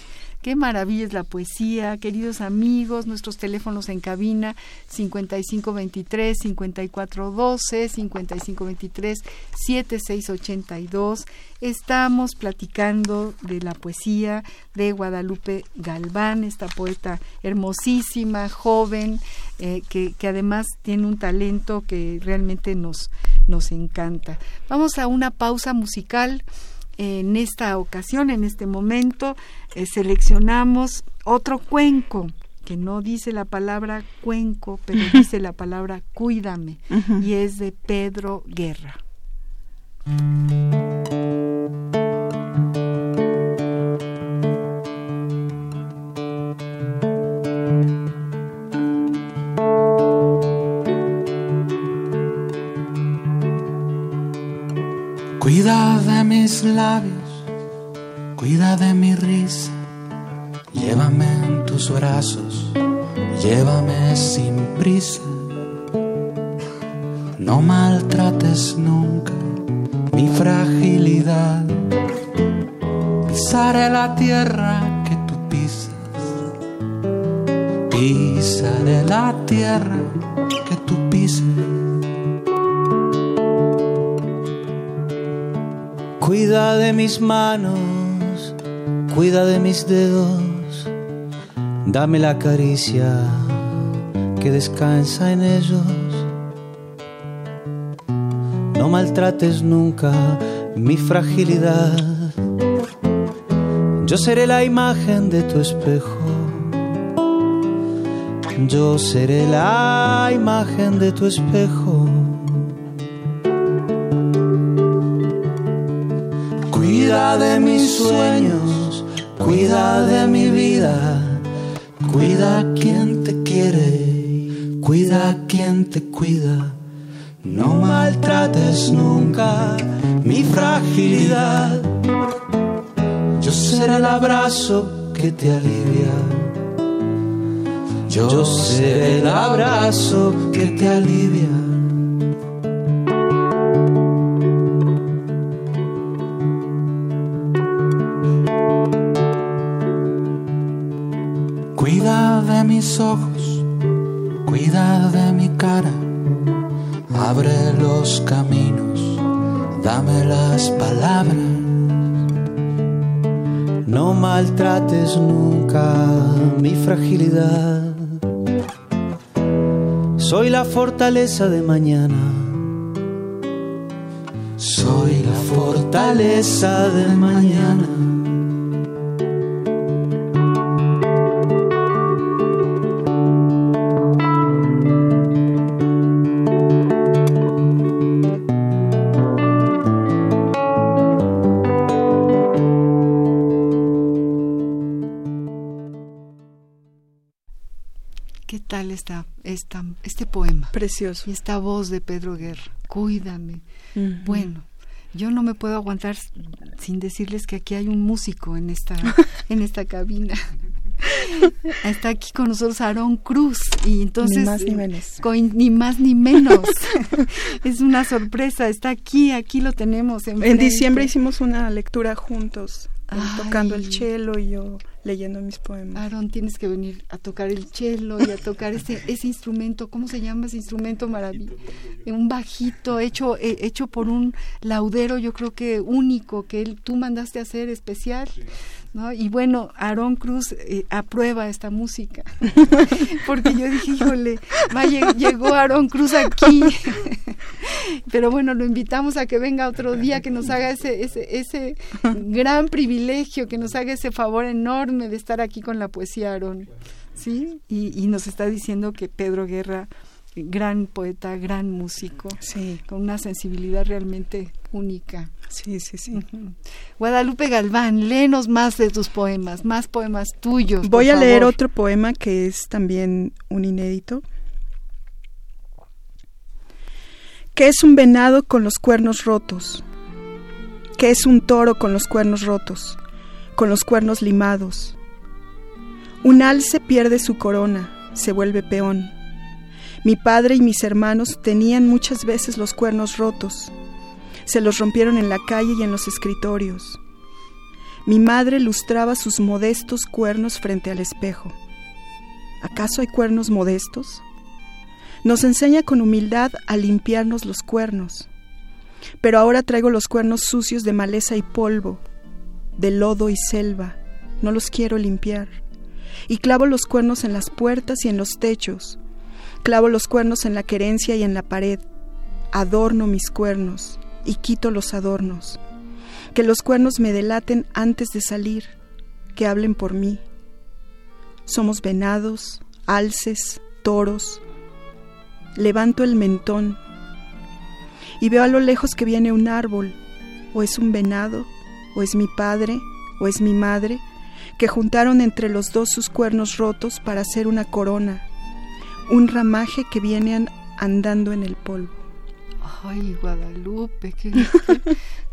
Qué maravilla es la poesía, queridos amigos, nuestros teléfonos en cabina 5523 5412 5523 7682. Estamos platicando de la poesía de Guadalupe Galván, esta poeta hermosísima, joven, eh, que, que además tiene un talento que realmente nos, nos encanta. Vamos a una pausa musical en esta ocasión, en este momento, eh, seleccionamos otro cuenco que no dice la palabra cuenco, pero dice la palabra cuídame, y es de Pedro Guerra. Cuida de mis labios, cuida de mi risa, llévame en tus brazos, llévame sin prisa. No maltrates nunca mi fragilidad, pisaré la tierra que tú pisas, pisaré la tierra que tú pisas. Cuida de mis manos, cuida de mis dedos, dame la caricia que descansa en ellos. Maltrates nunca mi fragilidad. Yo seré la imagen de tu espejo. Yo seré la imagen de tu espejo. Cuida de mis sueños, cuida de mi vida, cuida a quien te quiere, cuida a quien te cuida. No maltrates nunca mi fragilidad. Yo seré el abrazo que te alivia. Yo seré el abrazo que te alivia. Fragilidad. Soy la fortaleza de mañana. Soy la fortaleza de mañana. Tal está esta, este poema? Precioso. Y esta voz de Pedro Guerra, cuídame. Bueno, yo no me puedo aguantar sin decirles que aquí hay un músico en esta, en esta cabina. Está aquí con nosotros Aarón Cruz y entonces Ni más ni menos. ni más ni menos. es una sorpresa, está aquí, aquí lo tenemos. En diciembre hicimos una lectura juntos, Ay. tocando el cello y yo leyendo mis poemas. Aarón, tienes que venir a tocar el cello y a tocar ese, ese instrumento, ¿cómo se llama ese instrumento maravilloso? Un bajito hecho, eh, hecho por un laudero, yo creo que único, que él, tú mandaste a hacer especial. ¿No? Y bueno, Aarón Cruz eh, aprueba esta música, porque yo dije, híjole, va, llegó Aarón Cruz aquí, pero bueno, lo invitamos a que venga otro día, que nos haga ese, ese, ese gran privilegio, que nos haga ese favor enorme de estar aquí con la poesía Aarón, ¿sí? Y, y nos está diciendo que Pedro Guerra gran poeta, gran músico, sí. con una sensibilidad realmente única. Sí, sí, sí. Guadalupe Galván, léenos más de tus poemas, más poemas tuyos. Voy a leer otro poema que es también un inédito. ¿Qué es un venado con los cuernos rotos? ¿Qué es un toro con los cuernos rotos? Con los cuernos limados. Un alce pierde su corona, se vuelve peón. Mi padre y mis hermanos tenían muchas veces los cuernos rotos. Se los rompieron en la calle y en los escritorios. Mi madre lustraba sus modestos cuernos frente al espejo. ¿Acaso hay cuernos modestos? Nos enseña con humildad a limpiarnos los cuernos. Pero ahora traigo los cuernos sucios de maleza y polvo, de lodo y selva. No los quiero limpiar. Y clavo los cuernos en las puertas y en los techos, Clavo los cuernos en la querencia y en la pared. Adorno mis cuernos y quito los adornos. Que los cuernos me delaten antes de salir, que hablen por mí. Somos venados, alces, toros. Levanto el mentón y veo a lo lejos que viene un árbol, o es un venado, o es mi padre, o es mi madre, que juntaron entre los dos sus cuernos rotos para hacer una corona un ramaje que viene andando en el polvo. Ay, Guadalupe, qué,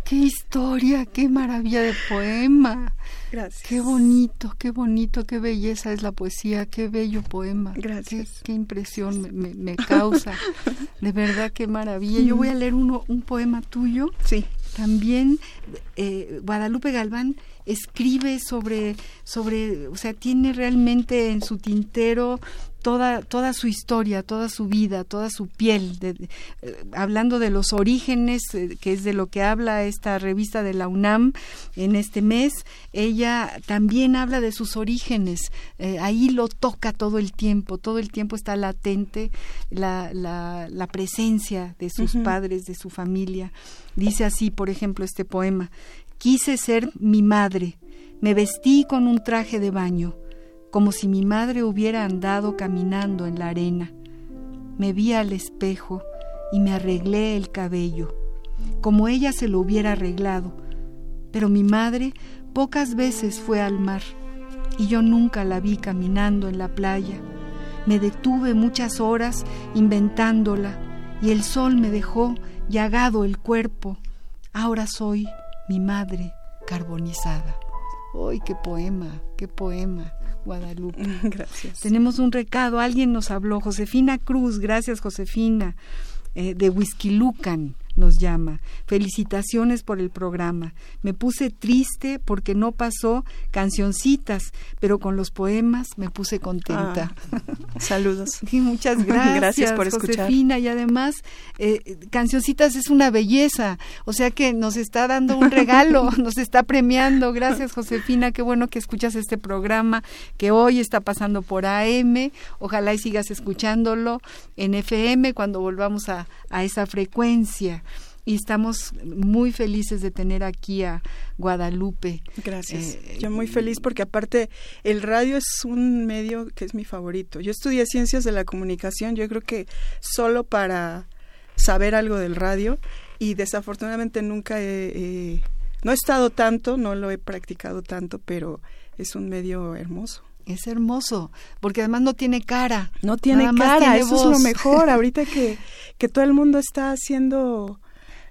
qué, historia, qué maravilla de poema. Gracias. Qué bonito, qué bonito, qué belleza es la poesía, qué bello poema. Gracias. Qué, impresión me, me, causa. de verdad, qué maravilla. Yo voy a leer uno, un poema tuyo. Sí. También eh, Guadalupe Galván escribe sobre, sobre, o sea, tiene realmente en su tintero toda, toda su historia, toda su vida, toda su piel, de, eh, hablando de los orígenes, eh, que es de lo que habla esta revista de la UNAM en este mes, ella también habla de sus orígenes, eh, ahí lo toca todo el tiempo, todo el tiempo está latente la, la, la presencia de sus padres, de su familia. Dice así, por ejemplo, este poema, quise ser mi madre, me vestí con un traje de baño, como si mi madre hubiera andado caminando en la arena. Me vi al espejo y me arreglé el cabello, como ella se lo hubiera arreglado, pero mi madre pocas veces fue al mar y yo nunca la vi caminando en la playa. Me detuve muchas horas inventándola y el sol me dejó llagado el cuerpo. Ahora soy mi madre carbonizada. ¡Ay, qué poema, qué poema! Guadalupe. Gracias. Tenemos un recado, alguien nos habló, Josefina Cruz, gracias Josefina, eh, de Whisky Lucan nos llama. Felicitaciones por el programa. Me puse triste porque no pasó cancioncitas, pero con los poemas me puse contenta. Ah, saludos. Muchas gracias. gracias por escuchar. Josefina. Y además, eh, cancioncitas es una belleza, o sea que nos está dando un regalo, nos está premiando. Gracias, Josefina. Qué bueno que escuchas este programa que hoy está pasando por AM. Ojalá y sigas escuchándolo en FM cuando volvamos a, a esa frecuencia y estamos muy felices de tener aquí a Guadalupe. Gracias. Eh, Yo muy feliz porque aparte el radio es un medio que es mi favorito. Yo estudié ciencias de la comunicación, yo creo que solo para saber algo del radio y desafortunadamente nunca he, no he estado tanto, no lo he practicado tanto, pero es un medio hermoso. Es hermoso, porque además no tiene cara. No tiene cara, eso es lo mejor. Ahorita que, que todo el mundo está haciendo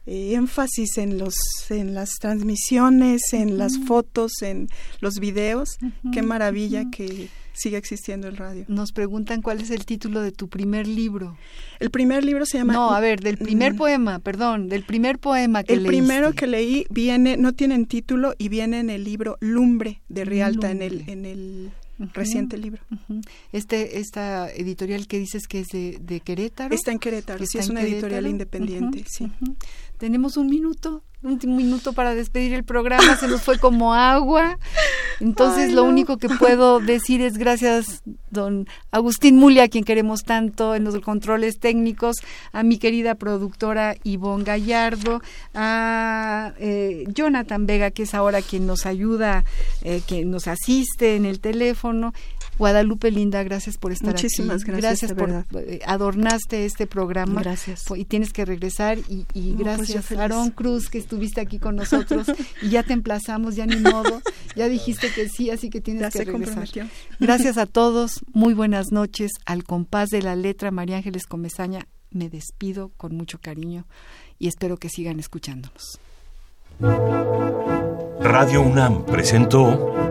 eh, énfasis en los en las transmisiones, en las fotos, en los videos. Qué maravilla que siga existiendo el radio. Nos preguntan cuál es el título de tu primer libro. El primer libro se llama No, a ver, del primer poema, perdón, del primer poema que El primero que leí viene no tiene título y viene en el libro Lumbre de Rialta en el en el reciente libro. Este esta editorial que dices que es de, de Querétaro. Está en Querétaro, sí, es una editorial independiente, sí. Tenemos un minuto, un minuto para despedir el programa, se nos fue como agua. Entonces lo único que puedo decir es gracias don Agustín Mulia, a quien queremos tanto en los controles técnicos, a mi querida productora Ivonne Gallardo, a eh, Jonathan Vega, que es ahora quien nos ayuda, eh, quien nos asiste en el teléfono, Guadalupe Linda, gracias por estar Muchísimas aquí. gracias. Gracias por eh, adornaste este programa. Gracias. Y tienes que regresar y, y No, pues gracias feliz. Aarón Cruz que estuviste aquí con nosotros y ya te emplazamos, ya ni modo, ya dijiste que sí, así que tienes Ya que se regresar. Gracias a todos, muy buenas noches. Al compás de la letra, María Ángeles Comezaña, me despido con mucho cariño y espero que sigan escuchándonos. Radio UNAM presentó